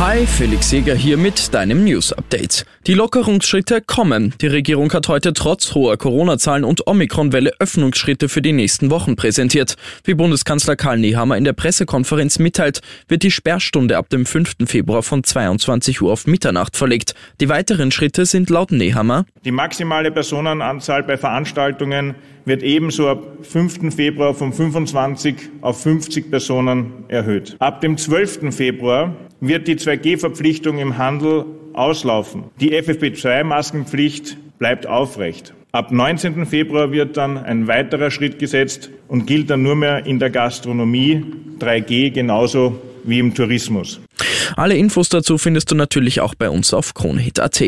Hi, Felix Jäger hier mit deinem News Update. Die Lockerungsschritte kommen. Die Regierung hat heute trotz hoher Corona-Zahlen und Omikron-Welle Öffnungsschritte für die nächsten Wochen präsentiert. Wie Bundeskanzler Karl Nehammer in der Pressekonferenz mitteilt, wird die Sperrstunde ab dem 5. Februar von 22 Uhr auf Mitternacht verlegt. Die weiteren Schritte sind laut Nehammer. Die maximale Personenanzahl bei Veranstaltungen wird ebenso ab 5. Februar von 25 auf 50 Personen erhöht. Ab dem 12. Februar wird die 2G-Verpflichtung im Handel auslaufen. Die FFP2-Maskenpflicht bleibt aufrecht. Ab 19. Februar wird dann ein weiterer Schritt gesetzt und gilt dann nur mehr in der Gastronomie 3G genauso wie im Tourismus. Alle Infos dazu findest du natürlich auch bei uns auf kronhit.at.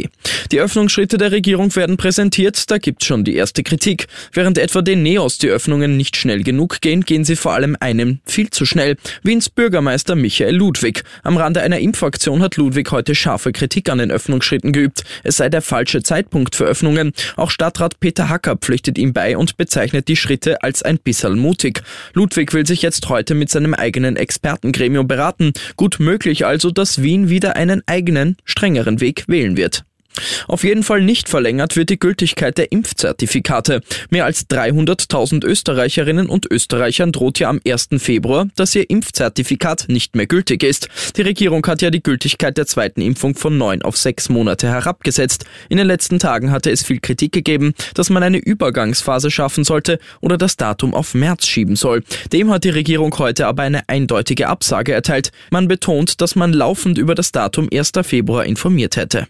Die Öffnungsschritte der Regierung werden präsentiert, da gibt's schon die erste Kritik. Während etwa den Neos die Öffnungen nicht schnell genug gehen, gehen sie vor allem einem viel zu schnell. Wiens Bürgermeister Michael Ludwig. Am Rande einer Impfaktion hat Ludwig heute scharfe Kritik an den Öffnungsschritten geübt. Es sei der falsche Zeitpunkt für Öffnungen. Auch Stadtrat Peter Hacker pflichtet ihm bei und bezeichnet die Schritte als ein bisschen mutig. Ludwig will sich jetzt heute mit seinem eigenen Expertengremium beraten. Gut möglich also, dass Wien wieder einen eigenen, strengeren Weg wählen wird. Auf jeden Fall nicht verlängert wird die Gültigkeit der Impfzertifikate. Mehr als 300.000 Österreicherinnen und Österreichern droht ja am 1. Februar, dass ihr Impfzertifikat nicht mehr gültig ist. Die Regierung hat ja die Gültigkeit der zweiten Impfung von neun auf sechs Monate herabgesetzt. In den letzten Tagen hatte es viel Kritik gegeben, dass man eine Übergangsphase schaffen sollte oder das Datum auf März schieben soll. Dem hat die Regierung heute aber eine eindeutige Absage erteilt. Man betont, dass man laufend über das Datum 1. Februar informiert hätte.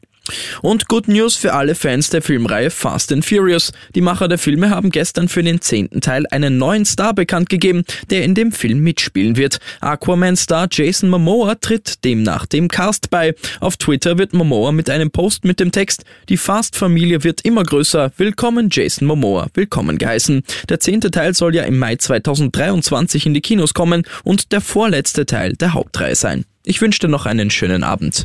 Und Good News für alle Fans der Filmreihe Fast and Furious. Die Macher der Filme haben gestern für den zehnten Teil einen neuen Star bekannt gegeben, der in dem Film mitspielen wird. Aquaman-Star Jason Momoa tritt demnach dem Cast bei. Auf Twitter wird Momoa mit einem Post mit dem Text Die Fast-Familie wird immer größer. Willkommen Jason Momoa. Willkommen geheißen. Der zehnte Teil soll ja im Mai 2023 in die Kinos kommen und der vorletzte Teil der Hauptreihe sein. Ich wünsche dir noch einen schönen Abend.